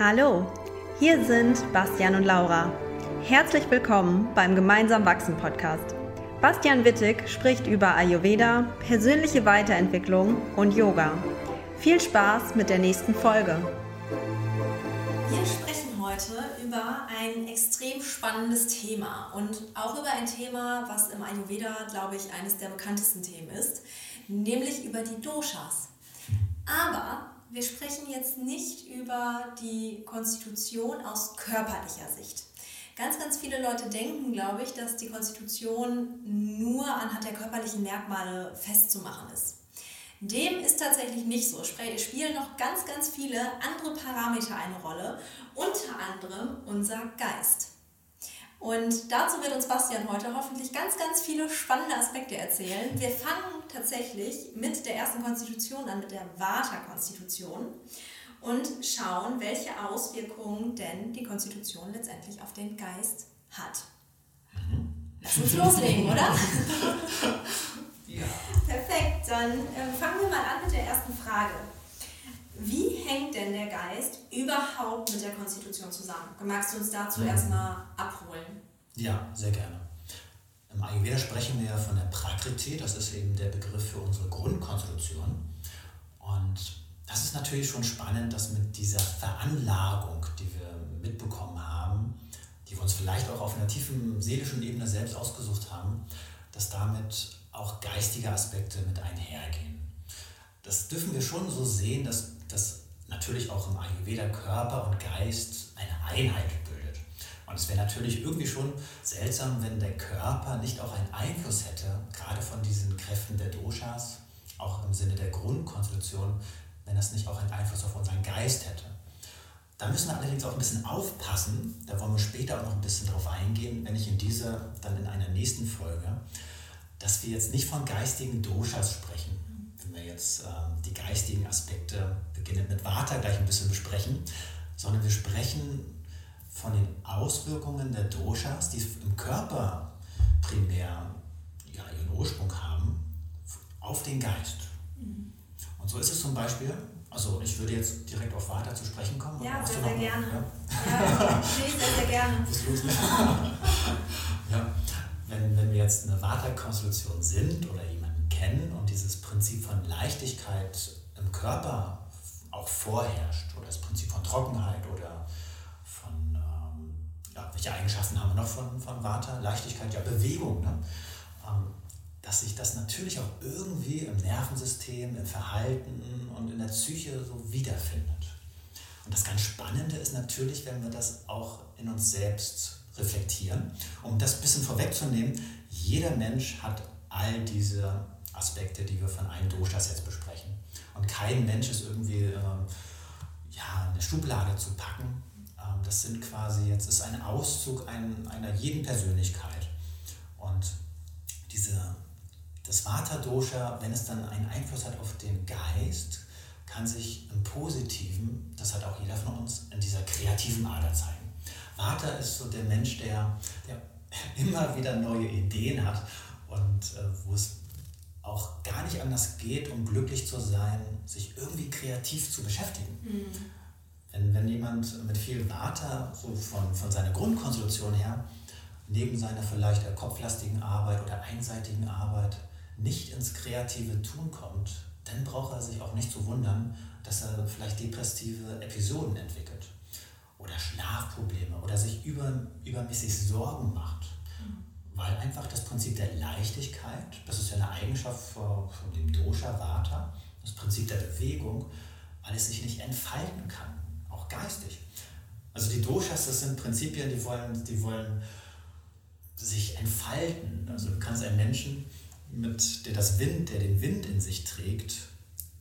Hallo, hier sind Bastian und Laura. Herzlich willkommen beim Gemeinsam Wachsen Podcast. Bastian Wittig spricht über Ayurveda, persönliche Weiterentwicklung und Yoga. Viel Spaß mit der nächsten Folge. Wir sprechen heute über ein extrem spannendes Thema und auch über ein Thema, was im Ayurveda, glaube ich, eines der bekanntesten Themen ist, nämlich über die Doshas. Aber wir sprechen jetzt nicht über die Konstitution aus körperlicher Sicht. Ganz, ganz viele Leute denken, glaube ich, dass die Konstitution nur anhand der körperlichen Merkmale festzumachen ist. Dem ist tatsächlich nicht so. Spielen noch ganz, ganz viele andere Parameter eine Rolle, unter anderem unser Geist. Und dazu wird uns Bastian heute hoffentlich ganz, ganz viele spannende Aspekte erzählen. Wir fangen tatsächlich mit der ersten Konstitution an, mit der Vata-Konstitution und schauen, welche Auswirkungen denn die Konstitution letztendlich auf den Geist hat. Lass uns loslegen, oder? Ja. Perfekt, dann äh, fangen wir mal an mit der ersten Frage. Wie hängt denn der Geist überhaupt mit der Konstitution zusammen? Magst du uns dazu mhm. erstmal abholen? Ja, sehr gerne. Im Ayurveda sprechen wir ja von der Prakriti, das ist eben der Begriff für unsere Grundkonstitution. Und das ist natürlich schon spannend, dass mit dieser Veranlagung, die wir mitbekommen haben, die wir uns vielleicht auch auf einer tiefen seelischen Ebene selbst ausgesucht haben, dass damit auch geistige Aspekte mit einhergehen. Das dürfen wir schon so sehen, dass, dass natürlich auch im Ayurveda Körper und Geist eine Einheit bildet. Und es wäre natürlich irgendwie schon seltsam, wenn der Körper nicht auch einen Einfluss hätte, gerade von diesen Kräften der Doshas, auch im Sinne der Grundkonstitution, wenn das nicht auch einen Einfluss auf unseren Geist hätte. Da müssen wir allerdings auch ein bisschen aufpassen, da wollen wir später auch noch ein bisschen drauf eingehen, wenn ich in dieser, dann in einer nächsten Folge, dass wir jetzt nicht von geistigen Doshas sprechen, jetzt äh, die geistigen Aspekte, beginnend mit Vata gleich ein bisschen besprechen, sondern wir sprechen von den Auswirkungen der Doshas, die im Körper primär ja, ihren Ursprung haben, auf den Geist. Mhm. Und so ist es zum Beispiel, also ich würde jetzt direkt auf Vata zu sprechen kommen. Ja, sehr, sehr gerne. Ja, ja sehr, sehr gerne. ja wenn, wenn wir jetzt eine Vata-Konstellation sind oder jemanden kennen und dieses Prinzip von Leichtigkeit im Körper auch vorherrscht oder das Prinzip von Trockenheit oder von, ähm, ja, welche Eigenschaften haben wir noch von, von Vata? Leichtigkeit, ja, Bewegung. Ne? Ähm, dass sich das natürlich auch irgendwie im Nervensystem, im Verhalten und in der Psyche so wiederfindet. Und das ganz Spannende ist natürlich, wenn wir das auch in uns selbst reflektieren. Um das ein bisschen vorwegzunehmen, jeder Mensch hat all diese Aspekte, die wir von einem Doshas jetzt besprechen. Und kein Mensch ist irgendwie äh, ja, eine Schublade zu packen. Ähm, das sind quasi, jetzt ist ein Auszug ein, einer jeden Persönlichkeit. Und diese, das Vata-Dosha, wenn es dann einen Einfluss hat auf den Geist, kann sich im Positiven, das hat auch jeder von uns, in dieser kreativen Ader zeigen. Vater ist so der Mensch, der, der immer wieder neue Ideen hat und äh, wo es auch gar nicht anders geht, um glücklich zu sein, sich irgendwie kreativ zu beschäftigen. Mhm. Wenn, wenn jemand mit viel Vater, so von, von seiner Grundkonstitution her, neben seiner vielleicht kopflastigen Arbeit oder einseitigen Arbeit nicht ins kreative Tun kommt, dann braucht er sich auch nicht zu wundern, dass er vielleicht depressive Episoden entwickelt oder Schlafprobleme oder sich über, übermäßig Sorgen macht. Weil einfach das Prinzip der Leichtigkeit, das ist ja eine Eigenschaft von dem Dosha Vata, das Prinzip der Bewegung, weil es sich nicht entfalten kann, auch geistig. Also die Doshas, das sind Prinzipien, die wollen, die wollen sich entfalten. Also du kannst einen Menschen, mit, der das Wind, der den Wind in sich trägt,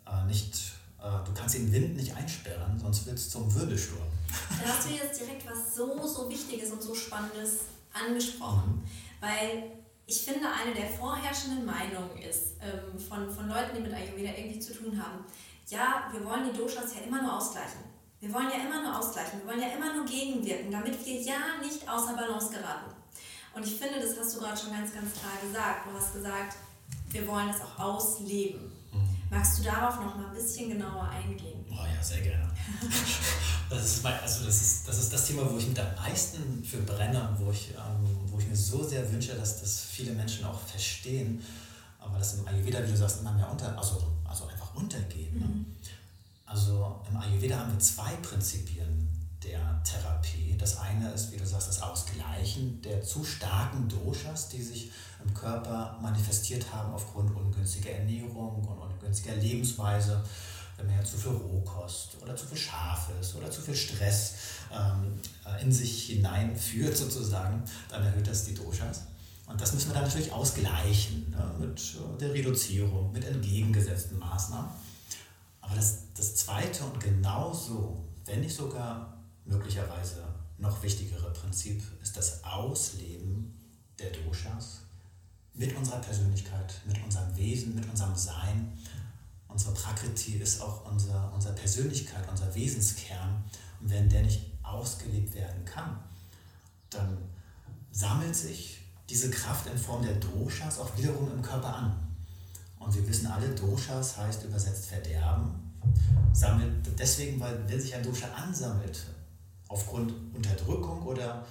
äh, nicht, äh, du kannst den Wind nicht einsperren, sonst wird es zum Wirbelsturm. Da hast du jetzt direkt was so, so Wichtiges und so Spannendes angesprochen. Mhm. Weil ich finde, eine der vorherrschenden Meinungen ist ähm, von, von Leuten, die mit Ayurveda irgendwie zu tun haben, ja, wir wollen die Doshas ja immer nur ausgleichen. Wir wollen ja immer nur ausgleichen, wir wollen ja immer nur gegenwirken, damit wir ja nicht außer Balance geraten. Und ich finde, das hast du gerade schon ganz, ganz klar gesagt. Du hast gesagt, wir wollen es auch ausleben. Magst du darauf noch mal ein bisschen genauer eingehen? Oh ja, sehr gerne. das, ist mein, also das, ist, das ist das Thema, wo ich mit am meisten für brenne, wo ich, ähm, wo ich mir so sehr wünsche, dass das viele Menschen auch verstehen, aber das im Ayurveda, wie du sagst, immer mehr unter, also, also einfach untergeht. Ne? Mhm. Also im Ayurveda haben wir zwei Prinzipien der Therapie. Das eine ist, wie du sagst, das Ausgleichen der zu starken Doshas, die sich im Körper manifestiert haben aufgrund ungünstiger Ernährung und ungünstiger Lebensweise. Wenn man ja zu viel Rohkost oder zu viel Scharfes oder zu viel Stress ähm, in sich hineinführt sozusagen, dann erhöht das die Doshas. Und das müssen wir dann natürlich ausgleichen ne, mit äh, der Reduzierung, mit entgegengesetzten Maßnahmen. Aber das, das zweite und genauso, wenn nicht sogar möglicherweise noch wichtigere Prinzip, ist das Ausleben der Doshas mit unserer Persönlichkeit, mit unserem Wesen, mit unserem Sein. Unsere Prakriti ist auch unser, unsere Persönlichkeit, unser Wesenskern. Und wenn der nicht ausgelebt werden kann, dann sammelt sich diese Kraft in Form der Doshas auch wiederum im Körper an. Und wir wissen alle, Doshas heißt übersetzt Verderben. Sammelt deswegen, weil wenn sich ein Dosha ansammelt, aufgrund Unterdrückung oder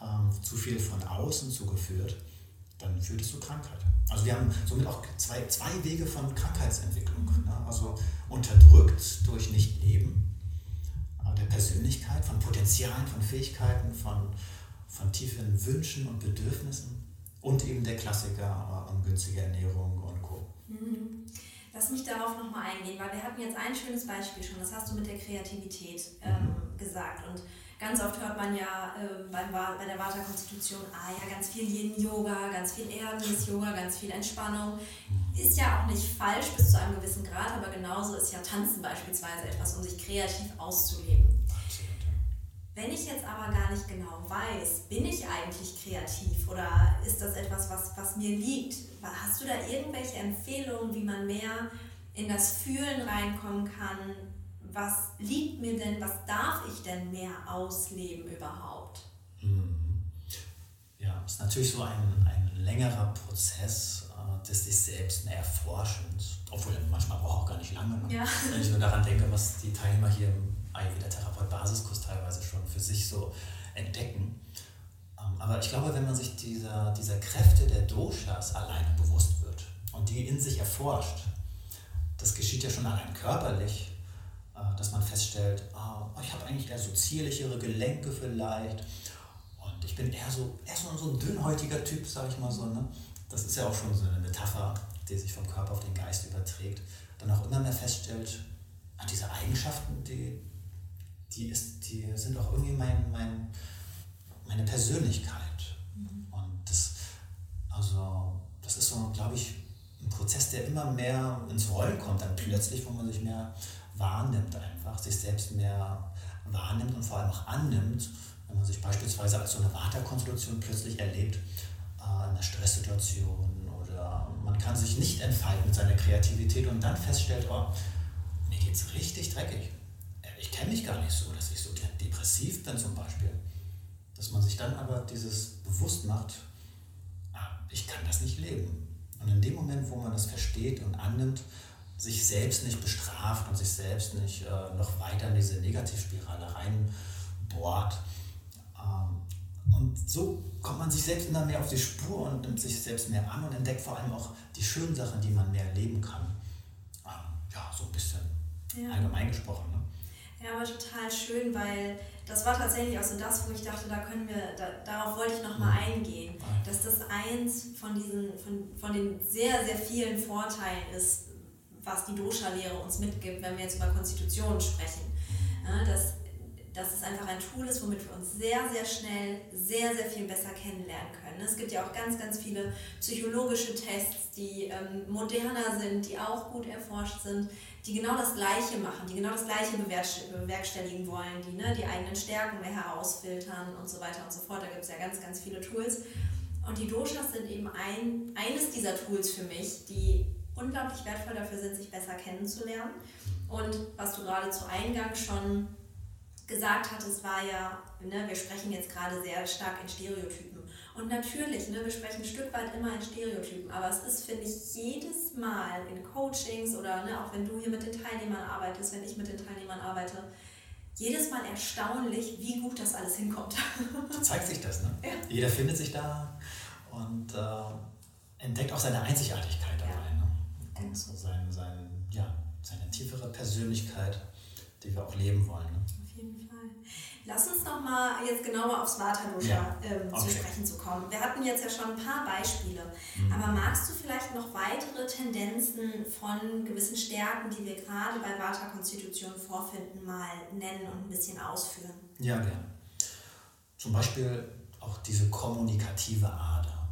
ähm, zu viel von außen zugeführt, dann führt es zu Krankheit. Also wir haben somit auch zwei, zwei Wege von Krankheitsentwicklung. Ne? Also unterdrückt durch Nichtleben äh, der Persönlichkeit, von Potenzialen, von Fähigkeiten, von, von tiefen Wünschen und Bedürfnissen und eben der Klassiker äh, ungünstige Ernährung und Co. Mhm. Lass mich darauf nochmal eingehen, weil wir hatten jetzt ein schönes Beispiel schon, das hast du mit der Kreativität ähm, mhm. Gesagt. Und Ganz oft hört man ja äh, beim, bei der Vata-Konstitution, ah ja, ganz viel Yin-Yoga, ganz viel Erdendes-Yoga, ganz viel Entspannung. Ist ja auch nicht falsch bis zu einem gewissen Grad, aber genauso ist ja Tanzen beispielsweise etwas, um sich kreativ auszuleben. Wenn ich jetzt aber gar nicht genau weiß, bin ich eigentlich kreativ oder ist das etwas, was, was mir liegt? Hast du da irgendwelche Empfehlungen, wie man mehr in das Fühlen reinkommen kann, was liegt mir denn, was darf ich denn mehr ausleben überhaupt? Mhm. Ja, es ist natürlich so ein, ein längerer Prozess äh, des sich selbst mehr Erforschens, obwohl manchmal braucht auch gar nicht lange. Ne? Ja. Wenn ich nur daran denke, was die Teilnehmer hier im Ayurveda Therapeut Basiskurs teilweise schon für sich so entdecken. Ähm, aber ich glaube, wenn man sich dieser, dieser Kräfte der Doshas alleine bewusst wird und die in sich erforscht, das geschieht ja schon allein körperlich, dass man feststellt, oh, ich habe eigentlich eher so zierlichere Gelenke vielleicht und ich bin eher so, eher so, so ein dünnhäutiger Typ, sage ich mal so. Ne? Das ist ja auch schon so eine Metapher, die sich vom Körper auf den Geist überträgt. Dann auch immer mehr feststellt, ah, diese Eigenschaften, die, die, ist, die sind auch irgendwie mein, mein, meine Persönlichkeit. Mhm. Und das, also, das ist so, glaube ich, ein Prozess, der immer mehr ins Rollen kommt, dann plötzlich, wo man sich mehr wahrnimmt einfach, sich selbst mehr wahrnimmt und vor allem auch annimmt, wenn man sich beispielsweise als so eine Vata-Konstellation plötzlich erlebt, äh, in einer Stresssituation oder man kann sich nicht entfalten mit seiner Kreativität und dann feststellt, oh, mir es richtig dreckig. Äh, ich kenne mich gar nicht so, dass ich so depressiv bin zum Beispiel. Dass man sich dann aber dieses bewusst macht, ah, ich kann das nicht leben. Und in dem Moment, wo man das versteht und annimmt, sich selbst nicht bestraft und sich selbst nicht äh, noch weiter in diese Negativspirale reinbohrt. Ähm, und so kommt man sich selbst immer mehr auf die Spur und nimmt sich selbst mehr an und entdeckt vor allem auch die schönen Sachen, die man mehr erleben kann. Ähm, ja, so ein bisschen ja. allgemein gesprochen. Ne? Ja, aber total schön, weil das war tatsächlich auch so das, wo ich dachte, da können wir, da, darauf wollte ich nochmal mhm. eingehen, dass das eins von diesen, von, von den sehr, sehr vielen Vorteilen ist, was die Dosha-Lehre uns mitgibt, wenn wir jetzt über Konstitutionen sprechen. Ja, dass, dass es einfach ein Tool ist, womit wir uns sehr, sehr schnell, sehr, sehr viel besser kennenlernen können. Es gibt ja auch ganz, ganz viele psychologische Tests, die ähm, moderner sind, die auch gut erforscht sind, die genau das Gleiche machen, die genau das Gleiche bewerkstelligen wollen, die ne, die eigenen Stärken mehr herausfiltern und so weiter und so fort. Da gibt es ja ganz, ganz viele Tools. Und die Doshas sind eben ein, eines dieser Tools für mich, die unglaublich wertvoll dafür sind, sich besser kennenzulernen. Und was du gerade zu Eingang schon gesagt hattest, war ja, ne, wir sprechen jetzt gerade sehr stark in Stereotypen. Und natürlich, ne, wir sprechen ein Stück weit immer in Stereotypen, aber es ist, finde ich, jedes Mal in Coachings oder ne, auch wenn du hier mit den Teilnehmern arbeitest, wenn ich mit den Teilnehmern arbeite, jedes Mal erstaunlich, wie gut das alles hinkommt. Zeigt sich das, ne? Ja. Jeder findet sich da und äh, entdeckt auch seine Einzigartigkeit dabei. Ja. Und so sein, sein, ja, seine tiefere Persönlichkeit, die wir auch leben wollen. Ne? Auf jeden Fall. Lass uns noch mal jetzt genauer aufs Vata-Dosha ja. ähm, okay. zu sprechen zu kommen. Wir hatten jetzt ja schon ein paar Beispiele, mhm. aber magst du vielleicht noch weitere Tendenzen von gewissen Stärken, die wir gerade bei Vata-Konstitutionen vorfinden, mal nennen und ein bisschen ausführen? Ja, gerne. Zum Beispiel auch diese kommunikative Ader.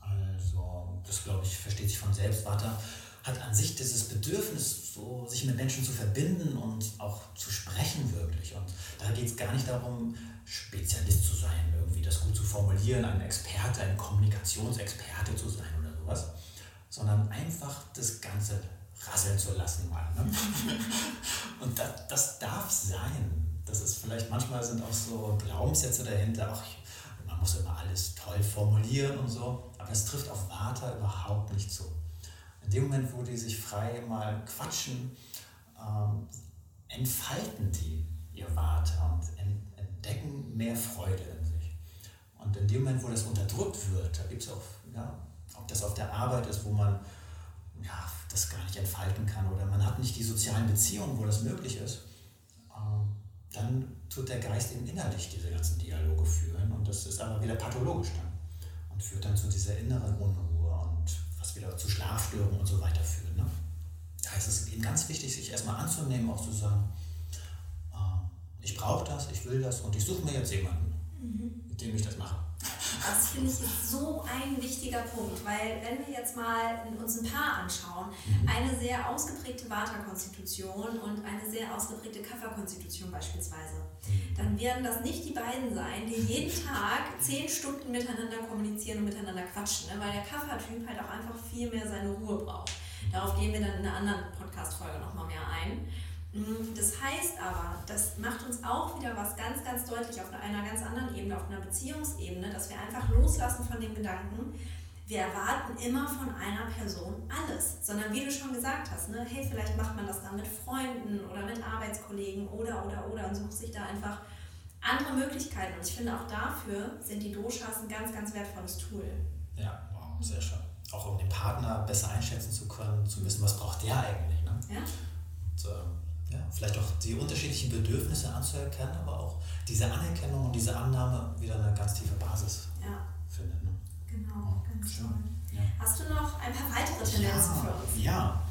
Also, das glaube ich, versteht sich von selbst. Vata hat an sich dieses Bedürfnis, so, sich mit Menschen zu verbinden und auch zu sprechen wirklich. Und da geht es gar nicht darum, Spezialist zu sein, irgendwie das gut zu formulieren, ein Experte, ein Kommunikationsexperte zu sein oder sowas, sondern einfach das Ganze rasseln zu lassen mal. Ne? und das, das darf sein. Das ist vielleicht, manchmal sind auch so Glaubenssätze dahinter, auch man muss immer alles toll formulieren und so, aber es trifft auf Vata überhaupt nicht zu in dem Moment, wo die sich frei mal quatschen, ähm, entfalten die ihr Warte und entdecken mehr Freude in sich. Und in dem Moment, wo das unterdrückt wird, da gibt es auch, ja, ob das auf der Arbeit ist, wo man ja, das gar nicht entfalten kann oder man hat nicht die sozialen Beziehungen, wo das möglich ist, ähm, dann tut der Geist eben innerlich diese ganzen Dialoge führen und das ist aber wieder pathologisch dann und führt dann zu dieser inneren Unruhe was wieder zu Schlafstörungen und so weiter führt. Ne? Da ist es eben ganz wichtig, sich erstmal anzunehmen, auch zu sagen, äh, ich brauche das, ich will das und ich suche mir jetzt jemanden, mhm. mit dem ich das mache. Das finde ich so ein wichtiger Punkt, weil wenn wir jetzt mal uns ein Paar anschauen, mhm. eine sehr ausgeprägte Vata-Konstitution und eine sehr ausgeprägte Kapha-Konstitution beispielsweise, mhm. dann werden das nicht die beiden sein, die jeden Tag zehn Stunden miteinander kommunizieren und miteinander quatschen, ne? weil der Kapha-Typ halt auch einfach viel mehr seine Ruhe braucht. Darauf gehen wir dann in einer anderen Podcast-Folge nochmal mehr ein. Mhm, das heißt aber, das macht uns auch wieder was ganz, ganz deutlich auf einer ganz anderen Ebene, auf einer Beziehungsebene, dass wir einfach loslassen von dem Gedanken, wir erwarten immer von einer Person alles, sondern wie du schon gesagt hast, ne, hey, vielleicht macht man das dann mit Freunden oder mit Arbeitskollegen oder, oder, oder und sucht sich da einfach andere Möglichkeiten. Und ich finde auch dafür sind die Doshas ein ganz, ganz wertvolles Tool. Ja, wow, sehr schön. Auch um den Partner besser einschätzen zu können, zu wissen, was braucht der eigentlich. Ne? Ja. Und, ähm, ja, vielleicht auch die unterschiedlichen Bedürfnisse anzuerkennen, aber auch diese Anerkennung und diese Annahme wieder eine ganz tiefe Basis ja. findet. Ne? Genau, ganz schön. Ja. Hast du noch ein paar weitere Tendenzen ja, für uns? Ja,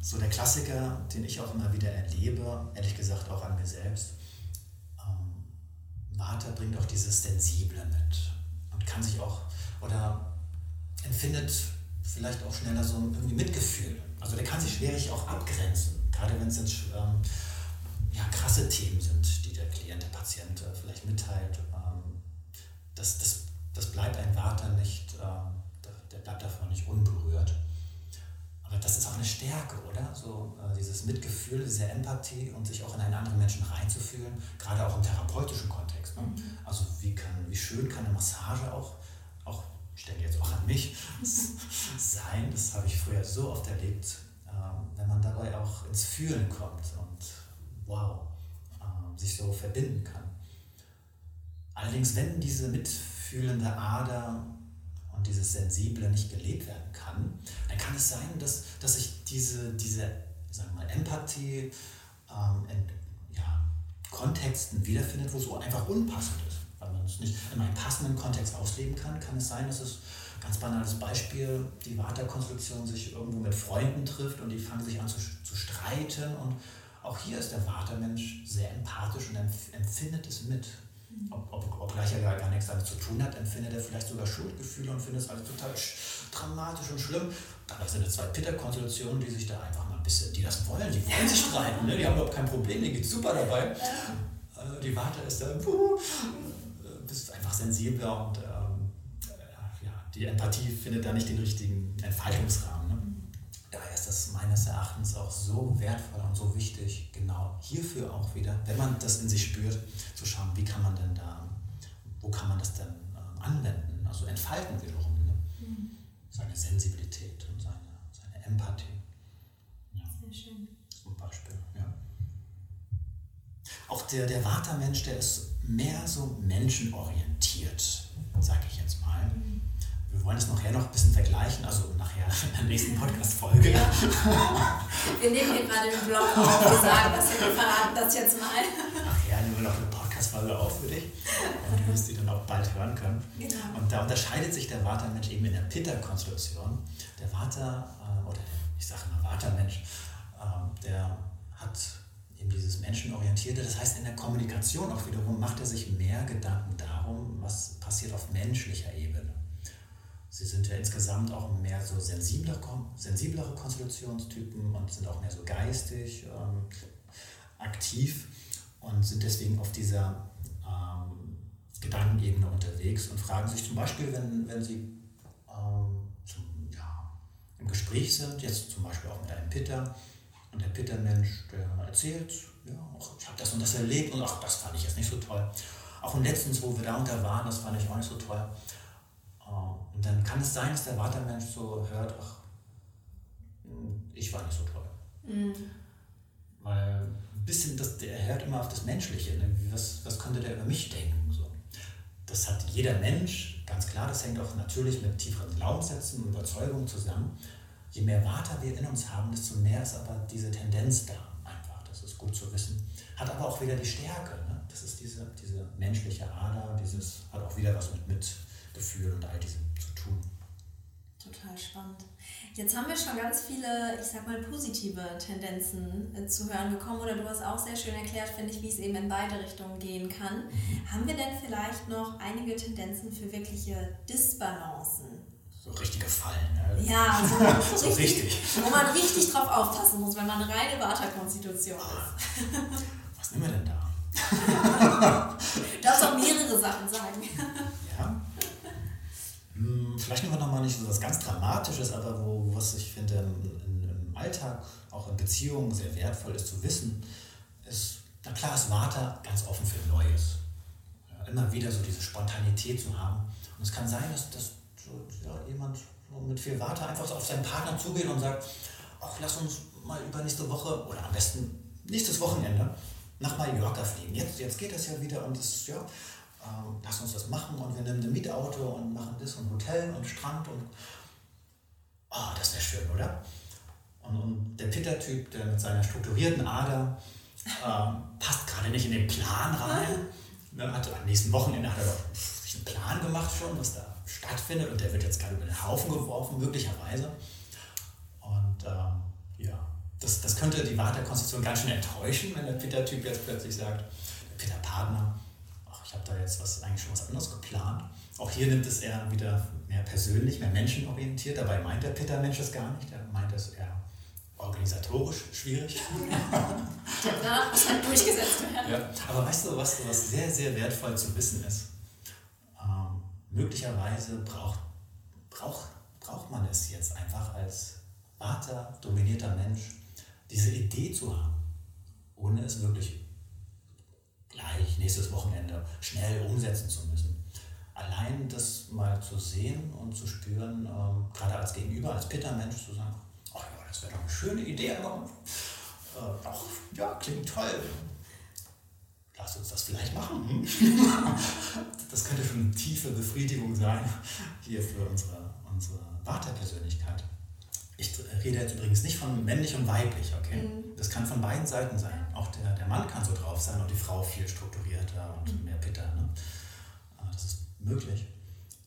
so der Klassiker, den ich auch immer wieder erlebe, ehrlich gesagt auch an mir selbst. Ähm, Vata bringt auch dieses Sensible mit und kann sich auch oder empfindet vielleicht auch schneller so irgendwie Mitgefühl. Also der kann sich schwierig auch abgrenzen gerade wenn es jetzt ähm, ja, krasse Themen sind, die der Klient, der Patient äh, vielleicht mitteilt, ähm, das, das, das bleibt ein Warte nicht, äh, der bleibt davon nicht unberührt. Aber das ist auch eine Stärke, oder? So äh, dieses Mitgefühl, diese Empathie und sich auch in einen anderen Menschen reinzufühlen, gerade auch im therapeutischen Kontext. Ne? Mhm. Also wie, kann, wie schön kann eine Massage auch, auch ich denke jetzt auch an mich, sein. Das habe ich früher so oft erlebt, wenn man dabei auch ins Fühlen kommt und wow, äh, sich so verbinden kann. Allerdings, wenn diese mitfühlende Ader und dieses Sensible nicht gelebt werden kann, dann kann es sein, dass, dass sich diese, diese sagen wir mal, Empathie ähm, in ja, Kontexten wiederfindet, wo es einfach unpassend ist. Weil man es nicht in einem passenden Kontext ausleben kann, kann es sein, dass es Ganz banales Beispiel, die Vata-Konstruktion sich irgendwo mit Freunden trifft und die fangen sich an zu, zu streiten. Und auch hier ist der Vata-Mensch sehr empathisch und empfindet es mit. Ob, ob, obgleich er gar nichts damit zu tun hat, empfindet er vielleicht sogar Schuldgefühle und findet es alles total dramatisch und schlimm. Dabei sind es zwei Pitter-Konstellationen, die sich da einfach mal ein bisschen, die das wollen, die wollen sich streiten, ne? die haben überhaupt kein Problem, denen geht super dabei. Äh, die Vata ist da, puh, bist einfach sensibler und äh, die Empathie findet da nicht den richtigen Entfaltungsrahmen. Ne? Daher ist das meines Erachtens auch so wertvoll und so wichtig, genau hierfür auch wieder, wenn man das in sich spürt, zu schauen, wie kann man denn da, wo kann man das denn ähm, anwenden. Also entfalten wiederum. Ne? Mhm. Seine Sensibilität und seine, seine Empathie. Ja. Sehr schön. Zum Beispiel, ja. Auch der, der Vata-Mensch, der ist mehr so menschenorientiert, sage ich jetzt mal. Wir wollen es nachher noch ein bisschen vergleichen, also nachher in der nächsten Podcast-Folge. Ja. Wir nehmen hier gerade den Blog auf, wir sagen das, wir verraten das jetzt mal. Nachher nehmen wir noch eine Podcast-Folge auf für dich und du wirst die dann auch bald hören können. Genau. Und da unterscheidet sich der Vata-Mensch eben in der Pitta-Konstellation. Der Vata, äh, oder der, ich sage immer Vata-Mensch, äh, der hat eben dieses Menschenorientierte. Das heißt, in der Kommunikation auch wiederum macht er sich mehr Gedanken darum, was passiert auf menschlicher Ebene. Sie sind ja insgesamt auch mehr so sensiblere, sensiblere Konstellationstypen und sind auch mehr so geistig ähm, aktiv und sind deswegen auf dieser ähm, Gedankenebene unterwegs und fragen sich zum Beispiel, wenn, wenn sie ähm, zum, ja, im Gespräch sind, jetzt zum Beispiel auch mit einem Pitter, und der Pitter-Mensch, der erzählt, ja, ich habe das und das erlebt und ach, das fand ich jetzt nicht so toll. Auch und letztens, wo wir da unter waren, das fand ich auch nicht so toll. Und dann kann es sein, dass der Watermensch so hört, ach, hm, ich war nicht so toll. Mhm. Weil ein bisschen, das, der hört immer auf das Menschliche. Ne? Was, was könnte der über mich denken? So. Das hat jeder Mensch, ganz klar, das hängt auch natürlich mit tieferen Glaubenssätzen und Überzeugungen zusammen. Je mehr Water wir in uns haben, desto mehr ist aber diese Tendenz da. Einfach, das ist gut zu wissen. Hat aber auch wieder die Stärke. Ne? Das ist diese, diese menschliche Ader, dieses hat auch wieder was mit, mit Gefühl und all diesem tun. Total spannend. Jetzt haben wir schon ganz viele, ich sag mal, positive Tendenzen äh, zu hören bekommen oder du hast auch sehr schön erklärt, finde ich, wie es eben in beide Richtungen gehen kann. Mhm. Haben wir denn vielleicht noch einige Tendenzen für wirkliche Disbalancen? So richtige Fallen. Ne? Ja, so, so richtig, richtig, Wo man richtig drauf aufpassen muss, wenn man eine reine Vata-Konstitution ist. Was nehmen wir denn da? du darfst auch mehrere Sachen sagen. Vielleicht nehmen wir nochmal nicht so was ganz Dramatisches, aber wo, was ich finde im, im Alltag, auch in Beziehungen sehr wertvoll ist zu wissen, ist, na klar ist Vata ganz offen für Neues. Ja, immer wieder so diese Spontanität zu haben. Und es kann sein, dass, dass ja, jemand mit viel Vata einfach so auf seinen Partner zugeht und sagt, ach, lass uns mal übernächste Woche oder am besten nächstes Wochenende nach Mallorca fliegen. Jetzt, jetzt geht das ja wieder und das, ja, ähm, lass uns das machen und wir nehmen ein Mietauto und machen das und Hotel und Strand und oh, das wäre schön, oder? Und, und der Pitter-Typ, der mit seiner strukturierten Ader ähm, passt gerade nicht in den Plan rein. Ne, hat, am nächsten Wochenende hat er sich einen Plan gemacht schon, was da stattfindet und der wird jetzt gerade über den Haufen geworfen, möglicherweise. Und ähm, ja, das, das könnte die Wartekonstruktion ganz schön enttäuschen, wenn der Pitter-Typ jetzt plötzlich sagt, der Pitter-Partner, ich habe da jetzt was, eigentlich schon was anderes geplant. Auch hier nimmt es eher wieder mehr persönlich, mehr menschenorientiert. Dabei meint der Peter-Mensch es gar nicht. Er meint es eher organisatorisch schwierig. Der Plan muss halt durchgesetzt werden. Ja, aber weißt du, was, was sehr, sehr wertvoll zu wissen ist? Ähm, möglicherweise braucht, braucht, braucht man es jetzt einfach als Vater, dominierter Mensch, diese Idee zu haben, ohne es wirklich gleich nächstes Wochenende schnell umsetzen zu müssen. Allein das mal zu sehen und zu spüren, ähm, gerade als Gegenüber, als Pitter-Mensch zu sagen, ach ja, das wäre doch eine schöne Idee, aber äh, auch, ja, klingt toll. Lass uns das vielleicht machen. Das könnte schon eine tiefe Befriedigung sein hier für unsere, unsere Vaterpersönlichkeit. Ich rede jetzt übrigens nicht von männlich und weiblich, okay? Mhm. Das kann von beiden Seiten sein. Auch der, der Mann kann so drauf sein und die Frau viel strukturierter und mhm. mehr bitter. Ne? Ah, das ist möglich.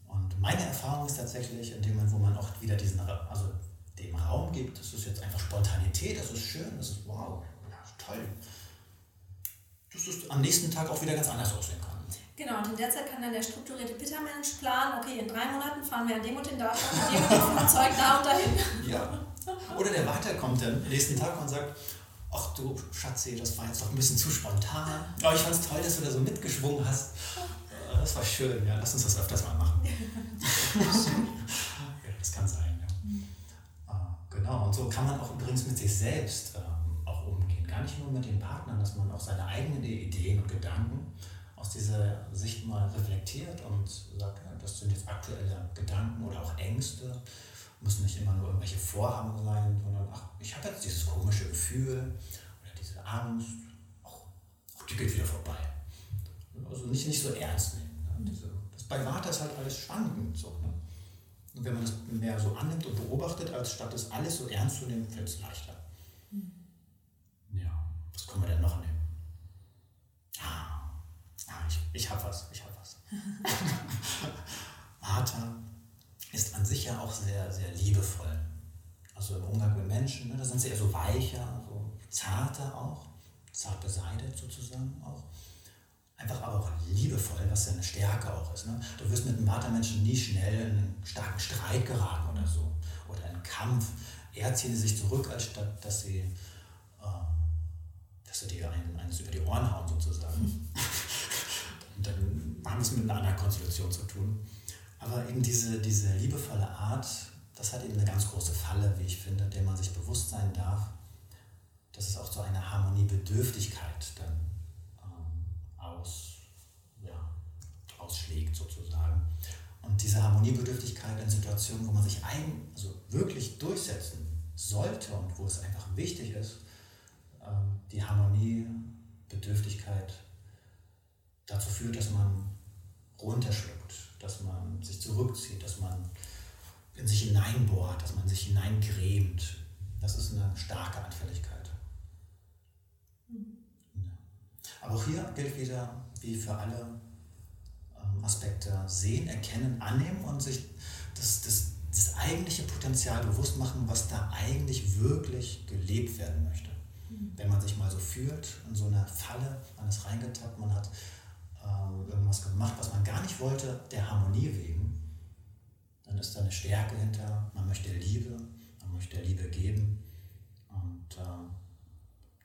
Und meine Erfahrung ist tatsächlich, in dem Moment, wo man auch wieder diesen, also dem Raum gibt, das ist jetzt einfach Spontanität, das ist schön, das ist wow, ja, toll. Dass es am nächsten Tag auch wieder ganz anders aussehen kann. Genau, und in der Zeit kann dann der strukturierte Pittermensch planen, okay, in drei Monaten fahren wir an dem und den Datum, mit dem und dem Flugzeug da und dahin. Ja. Oder der Vater kommt dann am nächsten Tag und sagt, ach du Schatzi, das war jetzt doch ein bisschen zu spontan. Aber ich fand es toll, dass du da so mitgeschwungen hast. Äh, das war schön, ja, lass uns das öfters mal machen. ja, das kann sein, ja. Ah, genau, und so kann man auch übrigens mit sich selbst ähm, auch umgehen. Gar nicht nur mit den Partnern, dass man auch seine eigenen Ideen und Gedanken aus dieser Sicht mal reflektiert und sagt, ja, das sind jetzt aktuelle Gedanken oder auch Ängste, müssen nicht immer nur irgendwelche Vorhaben sein, sondern ach, ich habe jetzt dieses komische Gefühl oder diese Angst, auch, auch die geht wieder vorbei. Also nicht, nicht so ernst nehmen. Ne? Diese, das bei Vata ist halt alles schwankend. So, ne? Und wenn man das mehr so annimmt und beobachtet, als statt das alles so ernst zu nehmen, fällt es leichter. Mhm. Ja, was können wir denn noch nehmen? Ah, ah ich, ich habe was, ich habe was. Vata ist an sich ja auch sehr, sehr liebevoll. Also im Umgang mit Menschen, ne, da sind sie eher so weicher, so zarter auch, zart beseitigt sozusagen auch einfach aber auch liebevoll, was seine Stärke auch ist. Ne? Du wirst mit einem Vatermenschen nie schnell in einen starken Streit geraten oder so. Oder in einen Kampf. Er ziehen sich zurück, als statt dass sie, äh, dass sie dir einen, eines über die Ohren hauen sozusagen. Dann haben wir es mit einer anderen Konstellation zu tun. Aber eben diese, diese liebevolle Art, das hat eben eine ganz große Falle, wie ich finde, der man sich bewusst sein darf, dass es auch so eine Harmoniebedürftigkeit dann aus, ja, ausschlägt sozusagen. Und diese Harmoniebedürftigkeit in Situationen, wo man sich ein, also wirklich durchsetzen sollte und wo es einfach wichtig ist, ähm, die Harmoniebedürftigkeit dazu führt, dass man runterschluckt, dass man sich zurückzieht, dass man in sich hineinbohrt, dass man sich hineingrämt. Das ist eine starke Anfälligkeit. Aber auch hier gilt wieder, wie für alle ähm, Aspekte, sehen, erkennen, annehmen und sich das, das, das eigentliche Potenzial bewusst machen, was da eigentlich wirklich gelebt werden möchte. Mhm. Wenn man sich mal so fühlt, in so einer Falle, man ist reingetappt, man hat ähm, irgendwas gemacht, was man gar nicht wollte, der Harmonie wegen, dann ist da eine Stärke hinter, man möchte Liebe, man möchte Liebe geben und äh,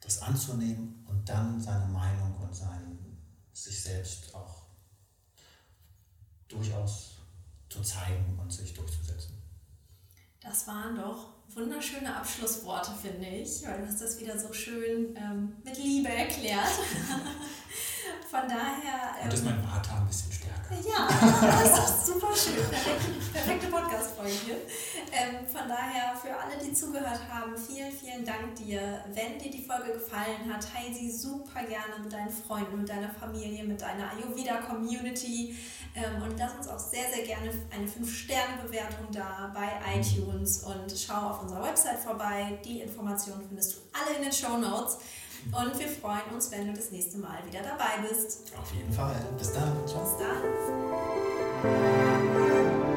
das anzunehmen und dann seine Meinung und sein, sich selbst auch durchaus zu zeigen und sich durchzusetzen. Das waren doch wunderschöne Abschlussworte, finde ich, weil du hast das wieder so schön ähm, mit Liebe erklärt. Von daher. Ähm, und ist mein Vater ein bisschen stärker. Ja, das ist super schön. Perfekte, Podcast-Folge hier. Ähm, von daher, für alle, die zugehört haben, vielen, vielen Dank dir. Wenn dir die Folge gefallen hat, teile sie super gerne mit deinen Freunden, mit deiner Familie, mit deiner Ayurveda-Community. Ähm, und lass uns auch sehr, sehr gerne eine 5-Sterne-Bewertung da bei iTunes und schau auf unserer Website vorbei. Die Informationen findest du alle in den Show Notes. Und wir freuen uns, wenn du das nächste Mal wieder dabei bist. Auf jeden Fall. Bis dann. Ciao. Bis dann.